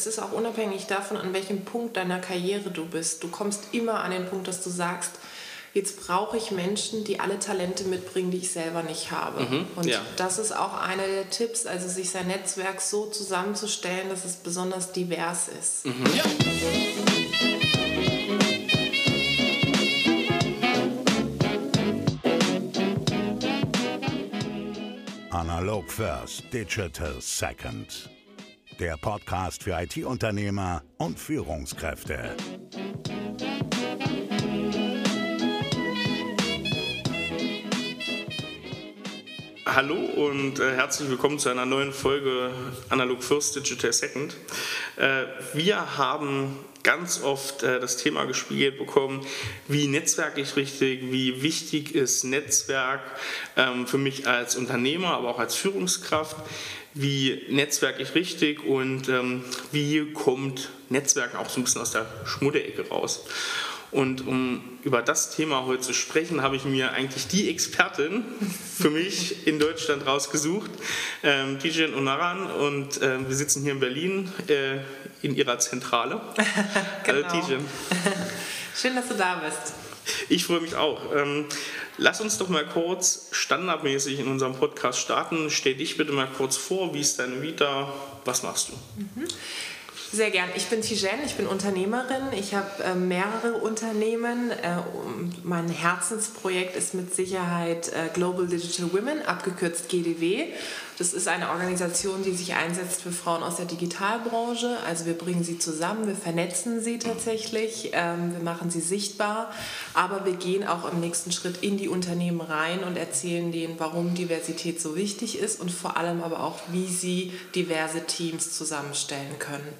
es ist auch unabhängig davon, an welchem Punkt deiner Karriere du bist. Du kommst immer an den Punkt, dass du sagst, jetzt brauche ich Menschen, die alle Talente mitbringen, die ich selber nicht habe. Mhm, und ja. das ist auch einer der Tipps, also sich sein Netzwerk so zusammenzustellen, dass es besonders divers ist. Mhm. Ja. Analog First, Digital Second. Der Podcast für IT-Unternehmer und Führungskräfte. Hallo und äh, herzlich willkommen zu einer neuen Folge Analog First Digital Second. Äh, wir haben ganz oft äh, das Thema gespielt bekommen, wie netzwerke ich richtig, wie wichtig ist Netzwerk ähm, für mich als Unternehmer, aber auch als Führungskraft, wie netzwerke ich richtig und ähm, wie kommt Netzwerken auch so ein bisschen aus der Schmudderecke raus. Und um über das Thema heute zu sprechen, habe ich mir eigentlich die Expertin für mich in Deutschland rausgesucht, ähm, Tijen Onaran. Und äh, wir sitzen hier in Berlin äh, in ihrer Zentrale. genau. Hallo Tijen. Schön, dass du da bist. Ich freue mich auch. Ähm, lass uns doch mal kurz standardmäßig in unserem Podcast starten. Stell dich bitte mal kurz vor, wie ist deine Vita, was machst du? Mhm. Sehr gern. Ich bin Tijen, ich bin Unternehmerin. Ich habe äh, mehrere Unternehmen. Äh, mein Herzensprojekt ist mit Sicherheit äh, Global Digital Women, abgekürzt GDW. Das ist eine Organisation, die sich einsetzt für Frauen aus der Digitalbranche. Also wir bringen sie zusammen, wir vernetzen sie tatsächlich, ähm, wir machen sie sichtbar, aber wir gehen auch im nächsten Schritt in die Unternehmen rein und erzählen denen, warum Diversität so wichtig ist und vor allem aber auch, wie sie diverse Teams zusammenstellen können.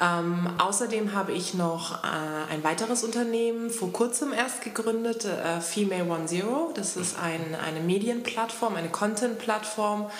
Ähm, außerdem habe ich noch äh, ein weiteres Unternehmen, vor kurzem erst gegründet, äh, Female One Zero. Das ist ein, eine Medienplattform, eine Content-Plattform,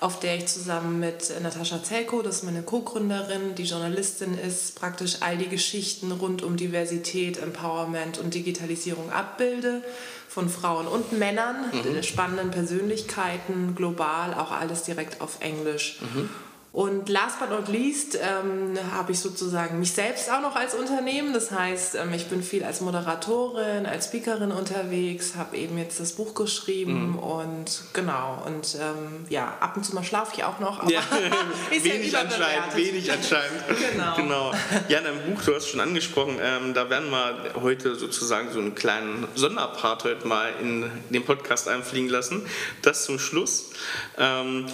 auf der ich zusammen mit Natascha Zelko, das ist meine Co-Gründerin, die Journalistin ist, praktisch all die Geschichten rund um Diversität, Empowerment und Digitalisierung abbilde von Frauen und Männern, mhm. spannenden Persönlichkeiten, global, auch alles direkt auf Englisch. Mhm. Und last but not least ähm, habe ich sozusagen mich selbst auch noch als Unternehmen. Das heißt, ähm, ich bin viel als Moderatorin, als Speakerin unterwegs, habe eben jetzt das Buch geschrieben mhm. und genau. Und ähm, ja, ab und zu mal schlafe ich auch noch. Aber ja, ist wenig ja anscheinend, wenig anscheinend. genau. genau. Ja, in deinem Buch, du hast schon angesprochen, ähm, da werden wir heute sozusagen so einen kleinen Sonderpart heute mal in den Podcast einfliegen lassen. Das zum Schluss ähm,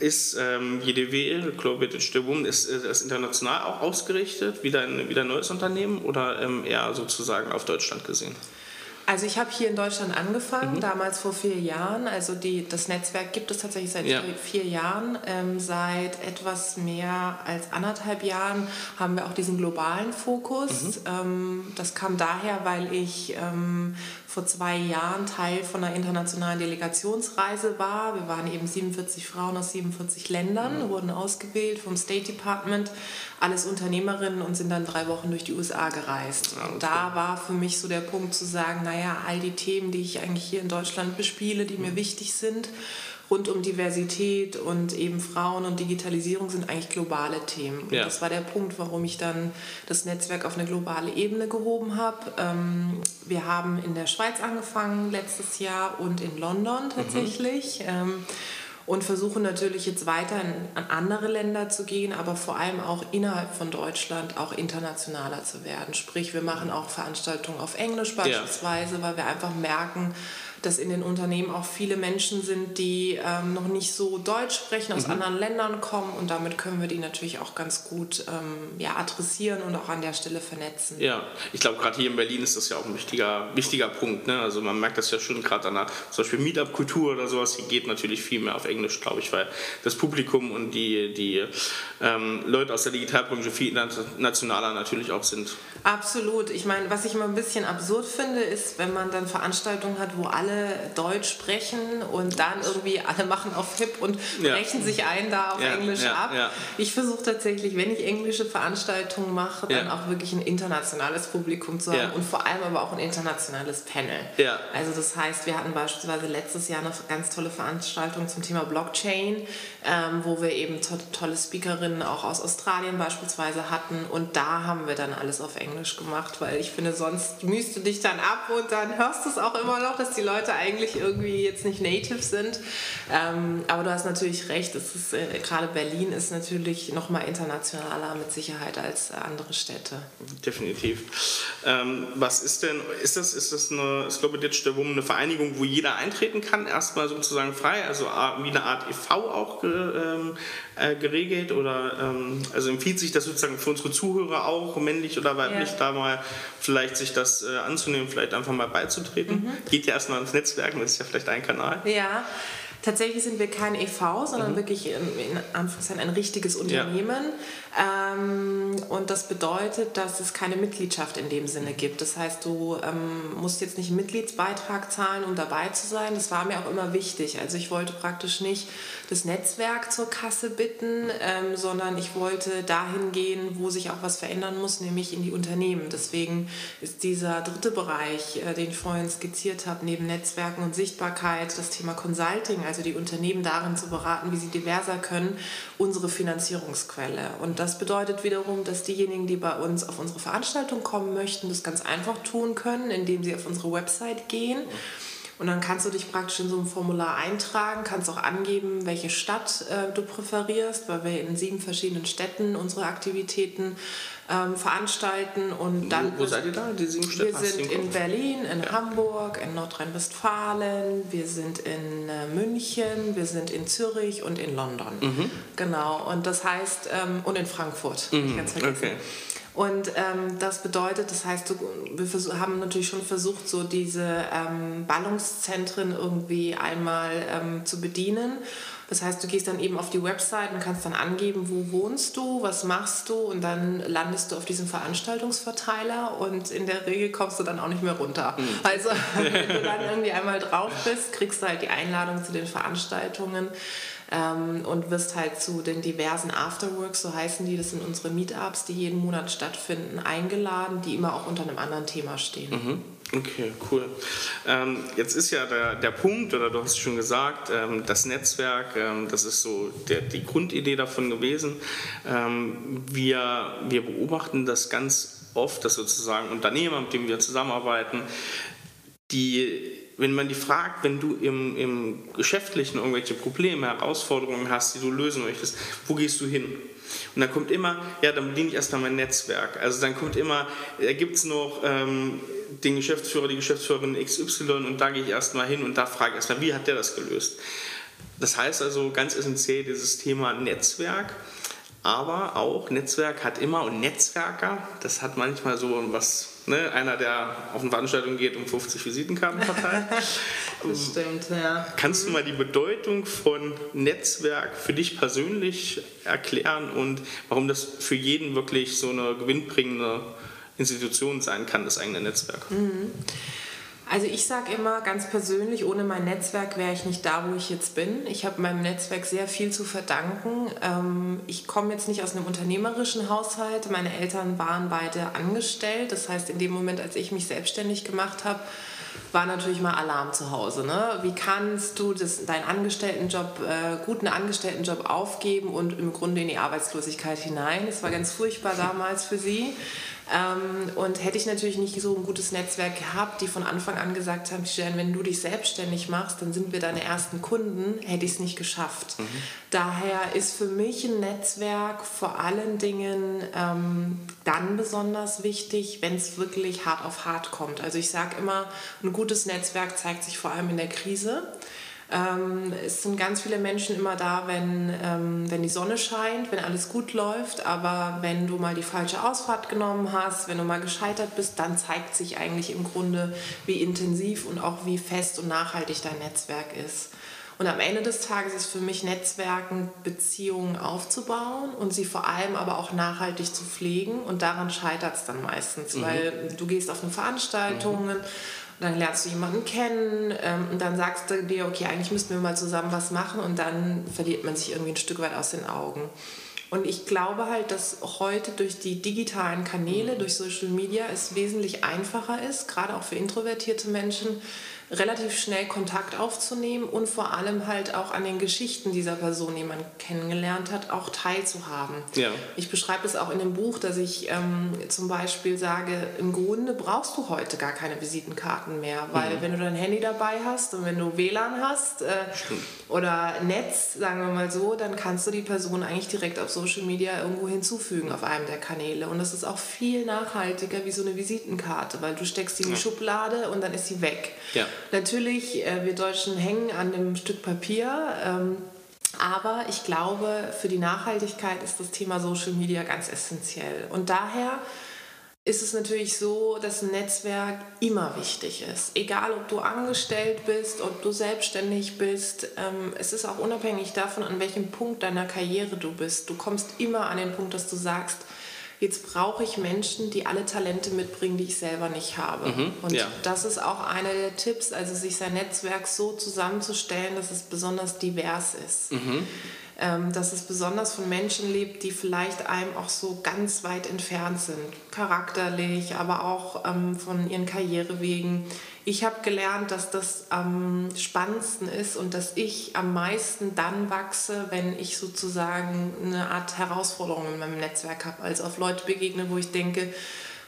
ist ähm, JDW Global Digital Woman, ist das international auch ausgerichtet, wieder ein, wieder ein neues Unternehmen oder ähm, eher sozusagen auf Deutschland gesehen? Also ich habe hier in Deutschland angefangen, mhm. damals vor vier Jahren. Also die, das Netzwerk gibt es tatsächlich seit ja. vier Jahren. Ähm, seit etwas mehr als anderthalb Jahren haben wir auch diesen globalen Fokus. Mhm. Ähm, das kam daher, weil ich ähm, vor zwei Jahren Teil von einer internationalen Delegationsreise war. Wir waren eben 47 Frauen aus 47 Ländern, mhm. wurden ausgewählt vom State Department, alles Unternehmerinnen und sind dann drei Wochen durch die USA gereist. Ah. Und da war für mich so der Punkt zu sagen, naja, all die Themen, die ich eigentlich hier in Deutschland bespiele, die mir mhm. wichtig sind, rund um Diversität und eben Frauen und Digitalisierung sind eigentlich globale Themen. Und ja. das war der Punkt, warum ich dann das Netzwerk auf eine globale Ebene gehoben habe. Ähm, wir haben in der Schweiz angefangen letztes Jahr und in London tatsächlich. Mhm. Ähm, und versuchen natürlich jetzt weiter an andere Länder zu gehen, aber vor allem auch innerhalb von Deutschland auch internationaler zu werden. Sprich, wir machen auch Veranstaltungen auf Englisch beispielsweise, ja. weil wir einfach merken, dass in den Unternehmen auch viele Menschen sind, die ähm, noch nicht so Deutsch sprechen, aus mhm. anderen Ländern kommen und damit können wir die natürlich auch ganz gut ähm, ja, adressieren und auch an der Stelle vernetzen. Ja, ich glaube, gerade hier in Berlin ist das ja auch ein wichtiger, wichtiger Punkt. Ne? Also man merkt das ja schon gerade an der zum Beispiel Meetup-Kultur oder sowas, die geht natürlich viel mehr auf Englisch, glaube ich, weil das Publikum und die, die ähm, Leute aus der Digitalbranche viel internationaler natürlich auch sind. Absolut. Ich meine, was ich immer ein bisschen absurd finde, ist, wenn man dann Veranstaltungen hat, wo alle alle Deutsch sprechen und dann irgendwie alle machen auf Hip und ja. brechen sich ein da auf ja, Englisch ab. Ich versuche tatsächlich, wenn ich englische Veranstaltungen mache, dann auch wirklich ein internationales Publikum zu haben und vor allem aber auch ein internationales Panel. Also das heißt, wir hatten beispielsweise letztes Jahr eine ganz tolle Veranstaltung zum Thema Blockchain, ähm, wo wir eben to tolle Speakerinnen auch aus Australien beispielsweise hatten und da haben wir dann alles auf Englisch gemacht, weil ich finde, sonst mühst du dich dann ab und dann hörst du es auch immer noch, dass die Leute eigentlich irgendwie jetzt nicht native sind. Ähm, aber du hast natürlich recht, es ist, äh, gerade Berlin ist natürlich noch mal internationaler mit Sicherheit als andere Städte. Definitiv. Ähm, was ist denn, ist das, ist das eine, ist glaube Digital Woman eine Vereinigung, wo jeder eintreten kann, erstmal sozusagen frei, also wie eine Art e.V. auch ähm, äh, geregelt oder ähm, also empfiehlt sich das sozusagen für unsere Zuhörer auch, männlich oder weiblich, ja. da mal vielleicht sich das äh, anzunehmen, vielleicht einfach mal beizutreten. Mhm. Geht ja erstmal ins Netzwerk, das ist ja vielleicht ein Kanal. Ja. Tatsächlich sind wir kein e.V., sondern mhm. wirklich in, in Anführungszeichen ein richtiges Unternehmen. Ja. Ähm, und das bedeutet, dass es keine Mitgliedschaft in dem Sinne gibt. Das heißt, du ähm, musst jetzt nicht einen Mitgliedsbeitrag zahlen, um dabei zu sein. Das war mir auch immer wichtig. Also ich wollte praktisch nicht das Netzwerk zur Kasse bitten, ähm, sondern ich wollte dahin gehen, wo sich auch was verändern muss, nämlich in die Unternehmen. Deswegen ist dieser dritte Bereich, äh, den ich vorhin skizziert habe, neben Netzwerken und Sichtbarkeit, das Thema Consulting, also die Unternehmen darin zu beraten, wie sie diverser können, unsere Finanzierungsquelle. Und das bedeutet wiederum, dass diejenigen, die bei uns auf unsere Veranstaltung kommen möchten, das ganz einfach tun können, indem sie auf unsere Website gehen. Und dann kannst du dich praktisch in so ein Formular eintragen, kannst auch angeben, welche Stadt äh, du präferierst, weil wir in sieben verschiedenen Städten unsere Aktivitäten ähm, veranstalten. Und dann wo, wo seid ihr da, die sieben Städte? Wir sind in Berlin, in ja. Hamburg, in Nordrhein-Westfalen, wir sind in äh, München, wir sind in Zürich und in London. Mhm. Genau, und das heißt, ähm, und in Frankfurt, mhm. ganz vergessen. Okay. Und ähm, das bedeutet, das heißt, wir haben natürlich schon versucht, so diese ähm, Ballungszentren irgendwie einmal ähm, zu bedienen. Das heißt, du gehst dann eben auf die Website und kannst dann angeben, wo wohnst du, was machst du und dann landest du auf diesem Veranstaltungsverteiler und in der Regel kommst du dann auch nicht mehr runter. Mhm. Also wenn du dann irgendwie einmal drauf bist, kriegst du halt die Einladung zu den Veranstaltungen ähm, und wirst halt zu den diversen Afterworks, so heißen die, das sind unsere Meetups, die jeden Monat stattfinden, eingeladen, die immer auch unter einem anderen Thema stehen. Mhm. Okay, cool. Ähm, jetzt ist ja der, der Punkt, oder du hast schon gesagt, ähm, das Netzwerk, ähm, das ist so der, die Grundidee davon gewesen. Ähm, wir, wir beobachten das ganz oft, dass sozusagen Unternehmer, mit denen wir zusammenarbeiten, die wenn man die fragt, wenn du im, im Geschäftlichen irgendwelche Probleme, Herausforderungen hast, die du lösen möchtest, wo gehst du hin? Und dann kommt immer, ja, dann bediene ich erstmal mein Netzwerk. Also dann kommt immer, da gibt es noch ähm, den Geschäftsführer, die Geschäftsführerin XY und da gehe ich erstmal hin und da frage ich erstmal, wie hat der das gelöst? Das heißt also ganz essentiell dieses Thema Netzwerk. Aber auch Netzwerk hat immer und Netzwerker, das hat manchmal so was Ne, einer, der auf eine Veranstaltung geht und 50 Visitenkarten verteilt. das stimmt, ja. Kannst du mal die Bedeutung von Netzwerk für dich persönlich erklären und warum das für jeden wirklich so eine gewinnbringende Institution sein kann, das eigene Netzwerk? Mhm. Also ich sage immer ganz persönlich, ohne mein Netzwerk wäre ich nicht da, wo ich jetzt bin. Ich habe meinem Netzwerk sehr viel zu verdanken. Ähm, ich komme jetzt nicht aus einem unternehmerischen Haushalt. Meine Eltern waren beide angestellt. Das heißt, in dem Moment, als ich mich selbstständig gemacht habe, war natürlich mal Alarm zu Hause. Ne? Wie kannst du das, deinen Angestelltenjob, äh, guten Angestelltenjob aufgeben und im Grunde in die Arbeitslosigkeit hinein? Das war ganz furchtbar damals für sie. Ähm, und hätte ich natürlich nicht so ein gutes Netzwerk gehabt, die von Anfang an gesagt haben, wenn du dich selbstständig machst, dann sind wir deine ersten Kunden, hätte ich es nicht geschafft. Mhm. Daher ist für mich ein Netzwerk vor allen Dingen ähm, dann besonders wichtig, wenn es wirklich hart auf hart kommt. Also ich sage immer, ein gutes Netzwerk zeigt sich vor allem in der Krise. Ähm, es sind ganz viele Menschen immer da, wenn, ähm, wenn die Sonne scheint, wenn alles gut läuft. Aber wenn du mal die falsche Ausfahrt genommen hast, wenn du mal gescheitert bist, dann zeigt sich eigentlich im Grunde, wie intensiv und auch wie fest und nachhaltig dein Netzwerk ist. Und am Ende des Tages ist für mich Netzwerken, Beziehungen aufzubauen und sie vor allem aber auch nachhaltig zu pflegen. Und daran scheitert es dann meistens, mhm. weil du gehst auf eine Veranstaltung. Mhm Und dann lernst du jemanden kennen ähm, und dann sagst du dir, okay, eigentlich müssten wir mal zusammen was machen und dann verliert man sich irgendwie ein Stück weit aus den Augen. Und ich glaube halt, dass heute durch die digitalen Kanäle, durch Social Media es wesentlich einfacher ist, gerade auch für introvertierte Menschen, relativ schnell Kontakt aufzunehmen und vor allem halt auch an den Geschichten dieser Person, die man kennengelernt hat, auch teilzuhaben. Ja. Ich beschreibe es auch in dem Buch, dass ich ähm, zum Beispiel sage, im Grunde brauchst du heute gar keine Visitenkarten mehr, weil mhm. wenn du dein Handy dabei hast und wenn du WLAN hast äh, oder Netz, sagen wir mal so, dann kannst du die Person eigentlich direkt auf Social Media irgendwo hinzufügen auf einem der Kanäle. Und das ist auch viel nachhaltiger wie so eine Visitenkarte, weil du steckst sie in die ja. Schublade und dann ist sie weg. Ja. Natürlich, äh, wir Deutschen hängen an dem Stück Papier. Ähm, aber ich glaube, für die Nachhaltigkeit ist das Thema Social Media ganz essentiell. Und daher ist es natürlich so, dass ein Netzwerk immer wichtig ist. Egal, ob du angestellt bist, ob du selbstständig bist. Ähm, es ist auch unabhängig davon, an welchem Punkt deiner Karriere du bist. Du kommst immer an den Punkt, dass du sagst, jetzt brauche ich Menschen, die alle Talente mitbringen, die ich selber nicht habe. Mhm, und ja. das ist auch einer der Tipps, also sich sein Netzwerk so zusammenzustellen, dass es besonders divers ist. Mhm ähm, dass es besonders von Menschen lebt, die vielleicht einem auch so ganz weit entfernt sind, charakterlich, aber auch ähm, von ihren Karrierewegen. Ich habe gelernt, dass das am spannendsten ist und dass ich am meisten dann wachse, wenn ich sozusagen eine Art Herausforderung in meinem Netzwerk habe, als auf Leute begegne, wo ich denke,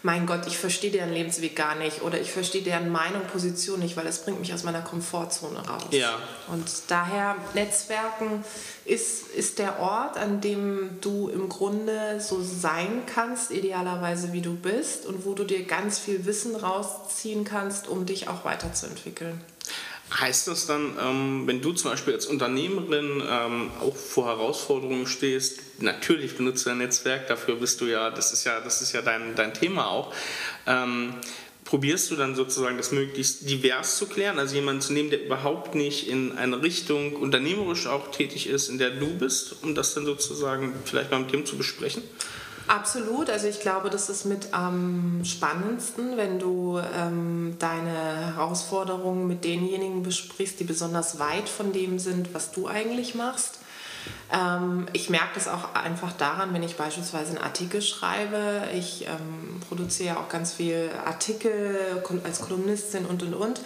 mein Gott, ich verstehe deren Lebensweg gar nicht oder ich verstehe deren Meinung, Position nicht, weil das bringt mich aus meiner Komfortzone raus. Ja. Und daher, Netzwerken ist, ist der Ort, an dem du im Grunde so sein kannst, idealerweise wie du bist und wo du dir ganz viel Wissen rausziehen kannst, um dich auch weiterzuentwickeln. Heißt das dann, ähm, wenn du zum Beispiel als Unternehmerin ähm, auch vor Herausforderungen stehst, natürlich benutzt du dein Netzwerk, dafür bist du ja, das ist ja, das ist ja dein, dein Thema auch. Ähm, probierst du dann sozusagen das möglichst divers zu klären, also jemanden zu nehmen, der überhaupt nicht in eine Richtung unternehmerisch auch tätig ist, in der du bist, um das dann sozusagen vielleicht mal mit dem zu besprechen? Absolut. Also ich glaube, das ist mit am spannendsten, wenn du ähm, deine Herausforderungen mit denjenigen besprichst, die besonders weit von dem sind, was du eigentlich machst. Ähm, ich merke das auch einfach daran, wenn ich beispielsweise einen Artikel schreibe. Ich ähm, produziere ja auch ganz viel Artikel als Kolumnistin und und und.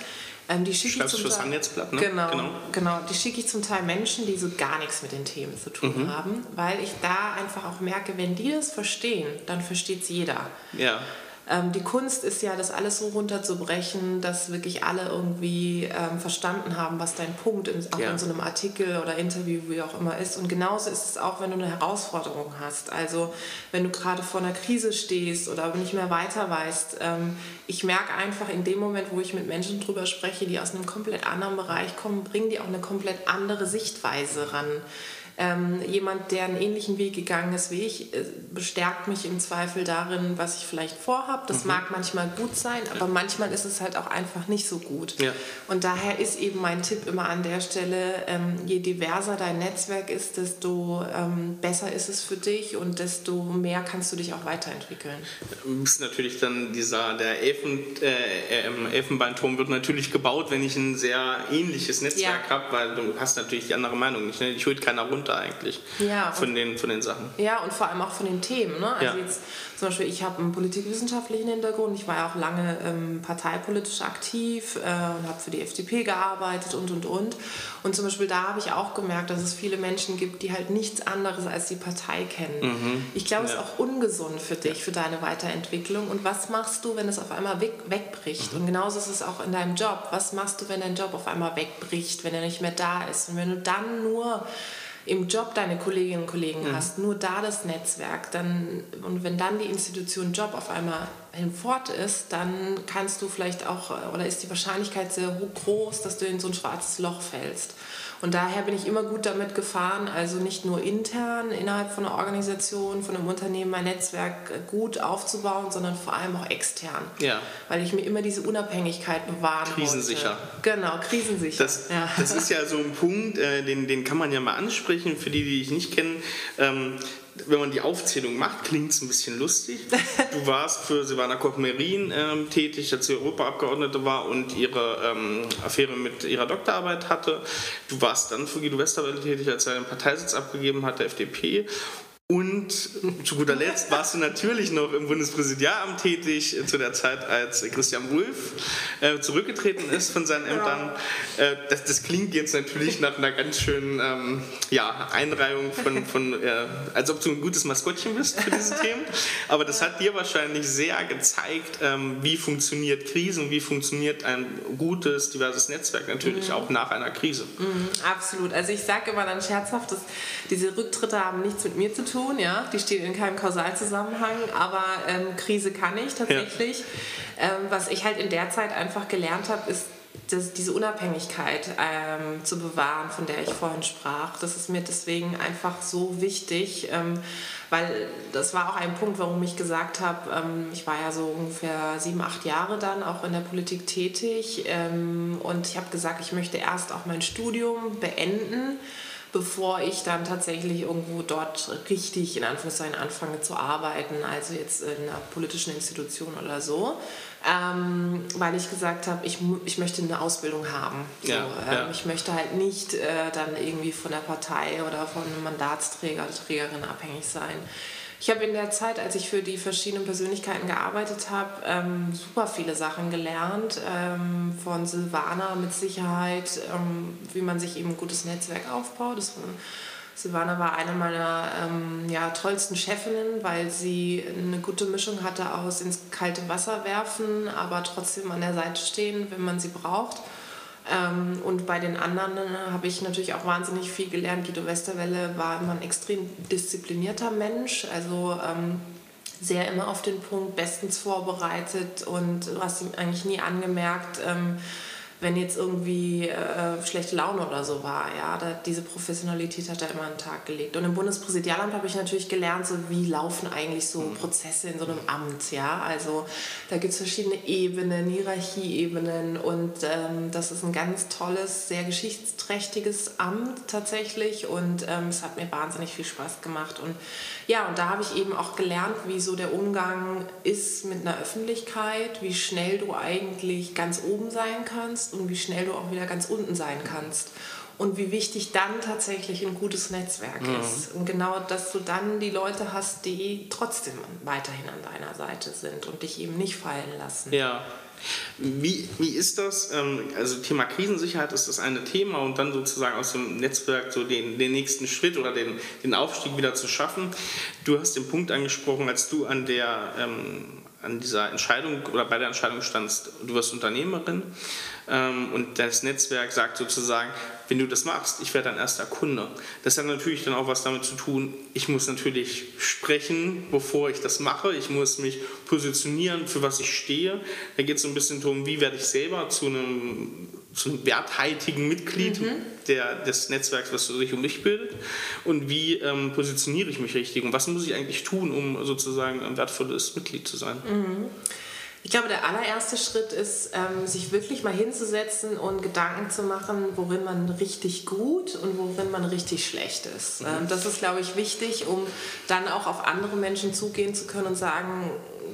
Ähm, die schicke ich zum Teil, Handelsblatt, ne? Genau, genau. genau. Die schicke ich zum Teil Menschen, die so gar nichts mit den Themen zu tun mhm. haben, weil ich da einfach auch merke, wenn die das verstehen, dann versteht es jeder. Ja. Ähm, die Kunst ist ja, das alles so runterzubrechen, dass wirklich alle irgendwie ähm, verstanden haben, was dein Punkt in, auch ja. in so einem Artikel oder Interview, wie auch immer ist. Und genauso ist es auch, wenn du eine Herausforderung hast. Also wenn du gerade vor einer Krise stehst oder nicht mehr weiter weißt. Ähm, ich merke einfach in dem Moment, wo ich mit Menschen drüber spreche, die aus einem komplett anderen Bereich kommen, bringen die auch eine komplett andere Sichtweise ran. Ähm, jemand, der einen ähnlichen Weg gegangen ist wie ich, äh, bestärkt mich im Zweifel darin, was ich vielleicht vorhabe. Das mhm. mag manchmal gut sein, aber manchmal ist es halt auch einfach nicht so gut. Ja. Und daher ist eben mein Tipp immer an der Stelle, ähm, je diverser dein Netzwerk ist, desto ähm, besser ist es für dich und desto mehr kannst du dich auch weiterentwickeln. Ist natürlich dann dieser, der Elfen, äh, Elfenbeinturm wird natürlich gebaut, wenn ich ein sehr ähnliches Netzwerk ja. habe, weil du hast natürlich die andere Meinung nicht. Ne? Ich hole keiner runter runter eigentlich ja, von, den, von den Sachen. Ja, und vor allem auch von den Themen. Ne? Also ja. jetzt zum Beispiel, ich habe einen politikwissenschaftlichen Hintergrund, ich war ja auch lange ähm, parteipolitisch aktiv äh, und habe für die FDP gearbeitet und und und. Und zum Beispiel da habe ich auch gemerkt, dass es viele Menschen gibt, die halt nichts anderes als die Partei kennen. Mhm. Ich glaube, es ja. ist auch ungesund für dich, für deine Weiterentwicklung. Und was machst du, wenn es auf einmal weg, wegbricht? Mhm. Und genauso ist es auch in deinem Job. Was machst du, wenn dein Job auf einmal wegbricht, wenn er nicht mehr da ist? Und wenn du dann nur im Job deine Kolleginnen und Kollegen mhm. hast, nur da das Netzwerk, dann, und wenn dann die Institution Job auf einmal hinfort ist, dann kannst du vielleicht auch, oder ist die Wahrscheinlichkeit sehr groß, dass du in so ein schwarzes Loch fällst. Und daher bin ich immer gut damit gefahren, also nicht nur intern innerhalb von einer Organisation, von einem Unternehmen mein Netzwerk gut aufzubauen, sondern vor allem auch extern. Ja. Weil ich mir immer diese Unabhängigkeit bewahren Krisensicher. Wollte. Genau, krisensicher. Das, ja. das ist ja so ein Punkt, äh, den, den kann man ja mal ansprechen, für die, die ich nicht kennen. Wenn man die Aufzählung macht, klingt es ein bisschen lustig. Du warst für Silvana Koch-Merin ähm, tätig, als sie Europaabgeordnete war und ihre ähm, Affäre mit ihrer Doktorarbeit hatte. Du warst dann für Guido Westerwelle tätig, als er einen Parteisitz abgegeben hat, der FDP. Und zu guter Letzt warst du natürlich noch im Bundespräsidialamt tätig, zu der Zeit, als Christian Wulff äh, zurückgetreten ist von seinen Ämtern. Äh, das, das, klingt jetzt natürlich nach einer ganz schönen ähm, ja, Einreihung von, von äh, als ob du ein gutes Maskottchen bist für diese Themen. Aber das hat dir wahrscheinlich sehr gezeigt, ähm, wie funktioniert Krise und wie funktioniert ein gutes, diverses Netzwerk natürlich mhm. auch nach einer Krise. Mhm, absolut. Also ich sage immer dann scherzhaft, dass diese Rücktritte haben nichts mit mir zu tun tun, ja. Die stehen in keinem Kausalzusammenhang, aber ähm, Krise kann ich tatsächlich. Ja. Ähm, was ich halt in der Zeit einfach gelernt habe, ist, das, diese Unabhängigkeit ähm, zu bewahren, von der ich vorhin sprach. Das ist mir deswegen einfach so wichtig, ähm, weil das war auch ein Punkt, warum ich gesagt habe, ähm, ich war ja so ungefähr sieben, acht Jahre dann auch in der Politik tätig ähm, und ich habe gesagt, ich möchte erst auch mein Studium beenden bevor ich dann tatsächlich irgendwo dort richtig in Anführungszeichen anfange zu arbeiten, also jetzt in einer politischen Institution oder so. Ähm, weil ich gesagt habe, ich, ich möchte eine Ausbildung haben. So, ja, ähm, ja. Ich möchte halt nicht äh, dann irgendwie von der Partei oder von einem Mandatsträger oder Trägerin abhängig sein. Ich habe in der Zeit, als ich für die verschiedenen Persönlichkeiten gearbeitet habe, ähm, super viele Sachen gelernt. Ähm, von Silvana mit Sicherheit, ähm, wie man sich eben ein gutes Netzwerk aufbaut. Das Silvana war eine meiner ähm, ja, tollsten Chefinnen, weil sie eine gute Mischung hatte aus ins kalte Wasser werfen, aber trotzdem an der Seite stehen, wenn man sie braucht. Ähm, und bei den anderen äh, habe ich natürlich auch wahnsinnig viel gelernt. Guido Westerwelle war immer ein extrem disziplinierter Mensch, also ähm, sehr immer auf den Punkt, bestens vorbereitet und du hast ihm eigentlich nie angemerkt, ähm, wenn jetzt irgendwie äh, schlechte Laune oder so war. Ja, da, diese Professionalität hat er immer an den Tag gelegt. Und im Bundespräsidialamt habe ich natürlich gelernt, so wie laufen eigentlich so mhm. Prozesse in so einem Amt. Ja, also da gibt es verschiedene Ebenen, Hierarchieebenen und ähm, das ist ein ganz tolles, sehr geschichtsträchtiges Amt tatsächlich und ähm, es hat mir wahnsinnig viel Spaß gemacht und ja, und da habe ich eben auch gelernt, wie so der Umgang ist mit einer Öffentlichkeit, wie schnell du eigentlich ganz oben sein kannst und wie schnell du auch wieder ganz unten sein kannst. Und wie wichtig dann tatsächlich ein gutes Netzwerk mhm. ist. Und genau, dass du dann die Leute hast, die trotzdem weiterhin an deiner Seite sind und dich eben nicht fallen lassen. Ja. Wie, wie ist das? Ähm, also Thema Krisensicherheit ist das eine Thema und dann sozusagen aus dem Netzwerk so den, den nächsten Schritt oder den, den Aufstieg wieder zu schaffen. Du hast den Punkt angesprochen, als du an der ähm, an dieser Entscheidung oder bei der Entscheidung standst, du wirst Unternehmerin und das Netzwerk sagt sozusagen, wenn du das machst, ich werde dein erster Kunde. Das hat natürlich dann auch was damit zu tun, ich muss natürlich sprechen, bevor ich das mache. Ich muss mich positionieren, für was ich stehe. Da geht es so ein bisschen darum, wie werde ich selber zu einem, zu einem werthaltigen Mitglied mhm. der, des Netzwerks, was sich um mich bildet. Und wie ähm, positioniere ich mich richtig und was muss ich eigentlich tun, um sozusagen ein wertvolles Mitglied zu sein. Mhm. Ich glaube, der allererste Schritt ist, ähm, sich wirklich mal hinzusetzen und Gedanken zu machen, worin man richtig gut und worin man richtig schlecht ist. Mhm. Ähm, das ist, glaube ich, wichtig, um dann auch auf andere Menschen zugehen zu können und sagen,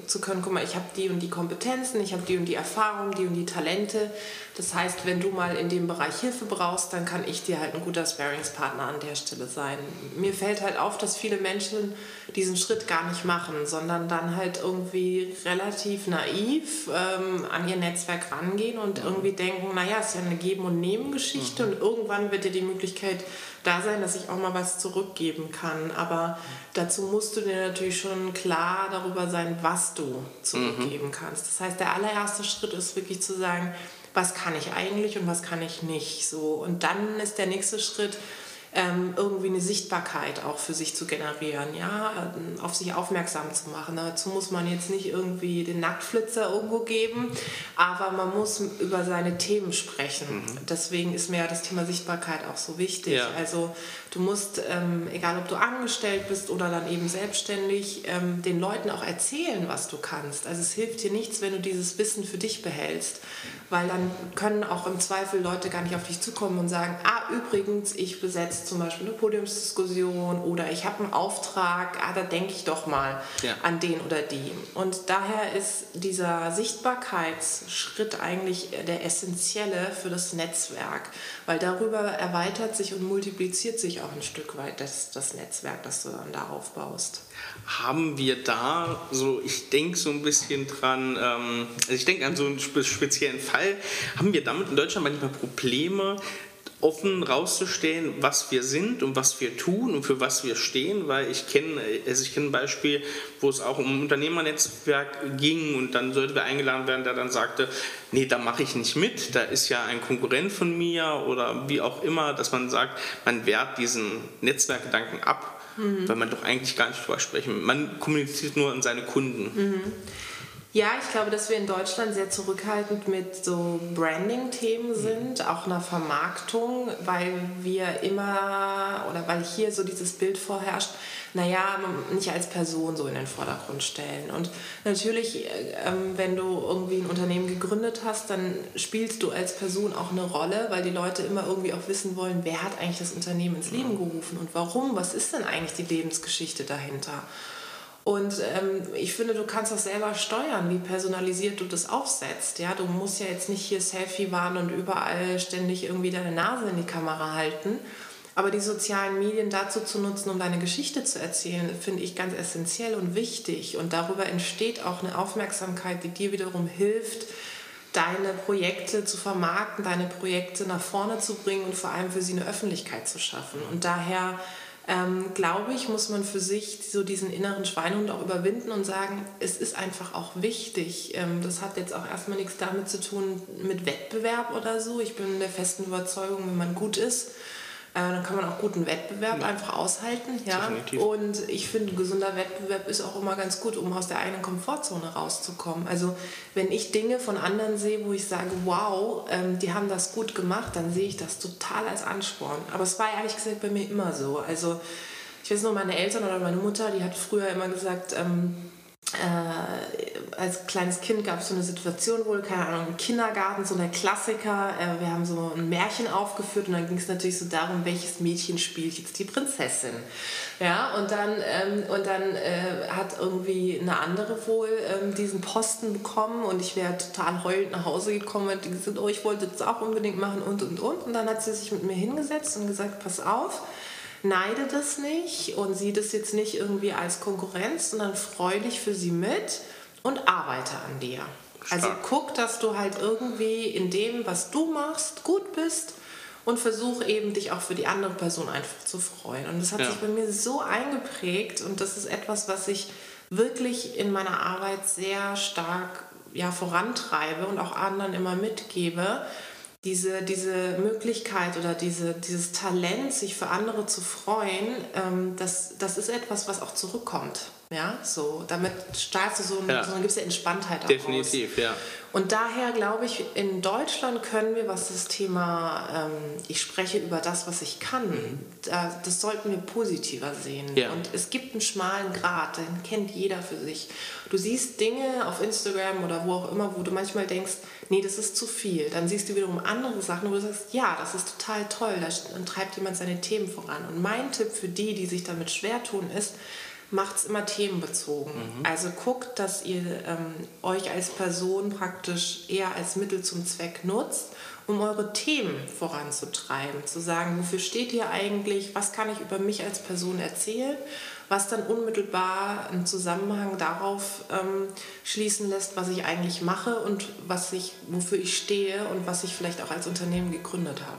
zu können, guck mal, ich habe die und die Kompetenzen, ich habe die und die Erfahrung, die und die Talente. Das heißt, wenn du mal in dem Bereich Hilfe brauchst, dann kann ich dir halt ein guter Sparingspartner an der Stelle sein. Mir fällt halt auf, dass viele Menschen diesen Schritt gar nicht machen, sondern dann halt irgendwie relativ naiv ähm, an ihr Netzwerk rangehen und irgendwie denken, naja, es ist ja eine Geben- und Nehmen-Geschichte mhm. und irgendwann wird dir die Möglichkeit da sein, dass ich auch mal was zurückgeben kann. Aber dazu musst du dir natürlich schon klar darüber sein, was du zurückgeben mhm. kannst. Das heißt, der allererste Schritt ist wirklich zu sagen, was kann ich eigentlich und was kann ich nicht. So. Und dann ist der nächste Schritt, ähm, irgendwie eine Sichtbarkeit auch für sich zu generieren, ja, ähm, auf sich aufmerksam zu machen. Dazu muss man jetzt nicht irgendwie den Nacktflitzer irgendwo geben, aber man muss über seine Themen sprechen. Mhm. Deswegen ist mir ja das Thema Sichtbarkeit auch so wichtig. Ja. Also du musst, ähm, egal ob du angestellt bist oder dann eben selbstständig, ähm, den Leuten auch erzählen, was du kannst. Also es hilft dir nichts, wenn du dieses Wissen für dich behältst, weil dann können auch im Zweifel Leute gar nicht auf dich zukommen und sagen, ah, übrigens, ich besetze zum Beispiel eine Podiumsdiskussion oder ich habe einen Auftrag, ah, da denke ich doch mal ja. an den oder die. Und daher ist dieser Sichtbarkeitsschritt eigentlich der essentielle für das Netzwerk, weil darüber erweitert sich und multipliziert sich auch ein Stück weit das, das Netzwerk, das du dann da aufbaust. Haben wir da so, ich denke so ein bisschen dran, ähm, also ich denke an so einen speziellen Fall, haben wir damit in Deutschland manchmal Probleme, offen rauszustellen, was wir sind und was wir tun und für was wir stehen, weil ich kenne also ich kenne ein Beispiel, wo es auch um ein Unternehmernetzwerk ging und dann sollte wer eingeladen werden, der dann sagte, nee, da mache ich nicht mit, da ist ja ein Konkurrent von mir oder wie auch immer, dass man sagt, man wehrt diesen Netzwerkgedanken ab, mhm. weil man doch eigentlich gar nicht drüber sprechen. Man kommuniziert nur an seine Kunden. Mhm. Ja, ich glaube, dass wir in Deutschland sehr zurückhaltend mit so Branding-Themen sind, auch einer Vermarktung, weil wir immer oder weil hier so dieses Bild vorherrscht, naja, nicht als Person so in den Vordergrund stellen. Und natürlich, ähm, wenn du irgendwie ein Unternehmen gegründet hast, dann spielst du als Person auch eine Rolle, weil die Leute immer irgendwie auch wissen wollen, wer hat eigentlich das Unternehmen ins Leben gerufen und warum, was ist denn eigentlich die Lebensgeschichte dahinter. Und ähm, ich finde, du kannst das selber steuern, wie personalisiert du das aufsetzt. Ja, du musst ja jetzt nicht hier Selfie warnen und überall ständig irgendwie deine Nase in die Kamera halten. Aber die sozialen Medien dazu zu nutzen, um deine Geschichte zu erzählen, finde ich ganz essentiell und wichtig. Und darüber entsteht auch eine Aufmerksamkeit, die dir wiederum hilft, deine Projekte zu vermarkten, deine Projekte nach vorne zu bringen und vor allem für sie eine Öffentlichkeit zu schaffen. Und daher ähm, glaube ich, muss man für sich so diesen inneren Schweinehund auch überwinden und sagen, es ist einfach auch wichtig. Ähm, das hat jetzt auch erstmal nichts damit zu tun mit Wettbewerb oder so. Ich bin der festen Überzeugung, wenn man gut ist, dann kann man auch guten Wettbewerb ja. einfach aushalten. Ja? Und ich finde, gesunder Wettbewerb ist auch immer ganz gut, um aus der eigenen Komfortzone rauszukommen. Also wenn ich Dinge von anderen sehe, wo ich sage, wow, ähm, die haben das gut gemacht, dann sehe ich das total als Ansporn. Aber es war ehrlich gesagt bei mir immer so. Also ich weiß nur, meine Eltern oder meine Mutter, die hat früher immer gesagt, ähm, äh, als kleines Kind gab es so eine Situation wohl, keine Ahnung, im Kindergarten, so ein Klassiker. Äh, wir haben so ein Märchen aufgeführt und dann ging es natürlich so darum, welches Mädchen spielt jetzt die Prinzessin. Ja, und dann, ähm, und dann äh, hat irgendwie eine andere wohl ähm, diesen Posten bekommen und ich wäre total heulend nach Hause gekommen und gesagt, oh, ich wollte das auch unbedingt machen und und und. Und dann hat sie sich mit mir hingesetzt und gesagt, pass auf, neide das nicht und sieh das jetzt nicht irgendwie als Konkurrenz, sondern freu dich für sie mit und arbeite an dir. Also Stark. Also guck, dass du halt irgendwie in dem, was du machst, gut bist und versuch eben dich auch für die andere Person einfach zu freuen. Und das hat ja. sich bei mir so eingeprägt und das ist etwas, was ich wirklich in meiner Arbeit sehr stark ja, vorantreibe und auch anderen immer mitgebe, diese, diese Möglichkeit oder diese, dieses Talent, sich für andere zu freuen, ähm, das, das ist etwas, was auch zurückkommt. Ja, so, damit strahlst du so, ein, ja. so eine gewisse Entspanntheit auch Definitiv, aus. ja. Und daher glaube ich, in Deutschland können wir, was das Thema, ähm, ich spreche über das, was ich kann, mhm. da, das sollten wir positiver sehen. Ja. Und es gibt einen schmalen Grat, den kennt jeder für sich. Du siehst Dinge auf Instagram oder wo auch immer, wo du manchmal denkst, nee, das ist zu viel. Dann siehst du wiederum andere Sachen, wo du sagst, ja, das ist total toll, da treibt jemand seine Themen voran. Und mein Tipp für die, die sich damit schwer tun, ist, macht es immer themenbezogen. Mhm. Also guckt, dass ihr ähm, euch als Person praktisch eher als Mittel zum Zweck nutzt, um eure Themen voranzutreiben. Zu sagen, wofür steht ihr eigentlich, was kann ich über mich als Person erzählen, was dann unmittelbar einen Zusammenhang darauf ähm, schließen lässt, was ich eigentlich mache und was ich, wofür ich stehe und was ich vielleicht auch als Unternehmen gegründet habe.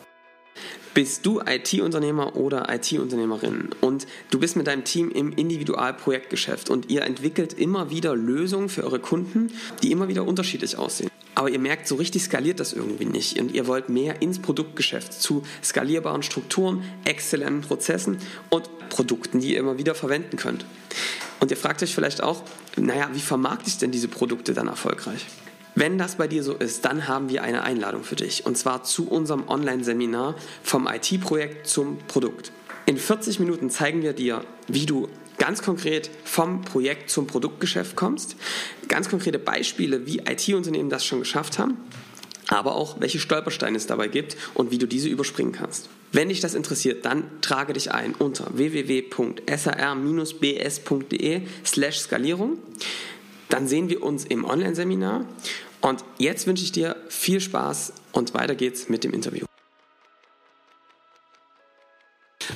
Bist du IT-Unternehmer oder IT-Unternehmerin und du bist mit deinem Team im Individualprojektgeschäft und ihr entwickelt immer wieder Lösungen für eure Kunden, die immer wieder unterschiedlich aussehen. Aber ihr merkt, so richtig skaliert das irgendwie nicht und ihr wollt mehr ins Produktgeschäft zu skalierbaren Strukturen, exzellenten Prozessen und Produkten, die ihr immer wieder verwenden könnt. Und ihr fragt euch vielleicht auch, naja, wie vermarkte ich denn diese Produkte dann erfolgreich? Wenn das bei dir so ist, dann haben wir eine Einladung für dich und zwar zu unserem Online-Seminar vom IT-Projekt zum Produkt. In 40 Minuten zeigen wir dir, wie du ganz konkret vom Projekt zum Produktgeschäft kommst, ganz konkrete Beispiele, wie IT-Unternehmen das schon geschafft haben aber auch welche Stolpersteine es dabei gibt und wie du diese überspringen kannst. Wenn dich das interessiert, dann trage dich ein unter www.sar-bs.de slash Skalierung. Dann sehen wir uns im Online-Seminar. Und jetzt wünsche ich dir viel Spaß und weiter geht's mit dem Interview.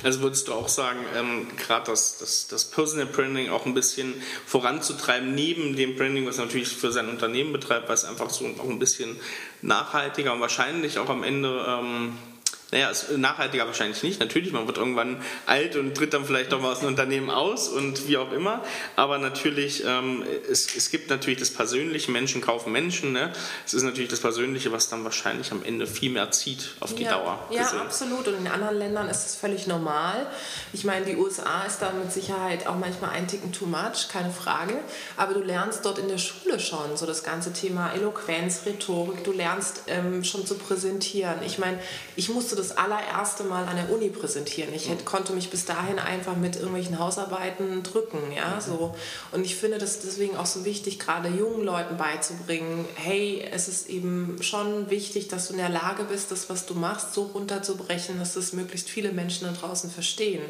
Also würdest du auch sagen, ähm, gerade das, das, das Personal Branding auch ein bisschen voranzutreiben, neben dem Branding, was natürlich für sein Unternehmen betreibt, es einfach so auch ein bisschen nachhaltiger und wahrscheinlich auch am Ende ähm, naja, nachhaltiger wahrscheinlich nicht. Natürlich, man wird irgendwann alt und tritt dann vielleicht doch mal aus dem Unternehmen aus und wie auch immer. Aber natürlich, ähm, es, es gibt natürlich das Persönliche, Menschen kaufen Menschen. Ne? Es ist natürlich das Persönliche, was dann wahrscheinlich am Ende viel mehr zieht auf die ja, Dauer. Ja, gesehen. absolut. Und in anderen Ländern ist es völlig normal. Ich meine, die USA ist da mit Sicherheit auch manchmal ein Ticken too much, keine Frage. Aber du lernst dort in der Schule schon so das ganze Thema Eloquenz, Rhetorik. Du lernst ähm, schon zu präsentieren. Ich meine, ich musste das das allererste Mal an der Uni präsentieren. Ich hätte, konnte mich bis dahin einfach mit irgendwelchen Hausarbeiten drücken. Ja, so. Und ich finde das deswegen auch so wichtig, gerade jungen Leuten beizubringen, hey, es ist eben schon wichtig, dass du in der Lage bist, das, was du machst, so runterzubrechen, dass das möglichst viele Menschen da draußen verstehen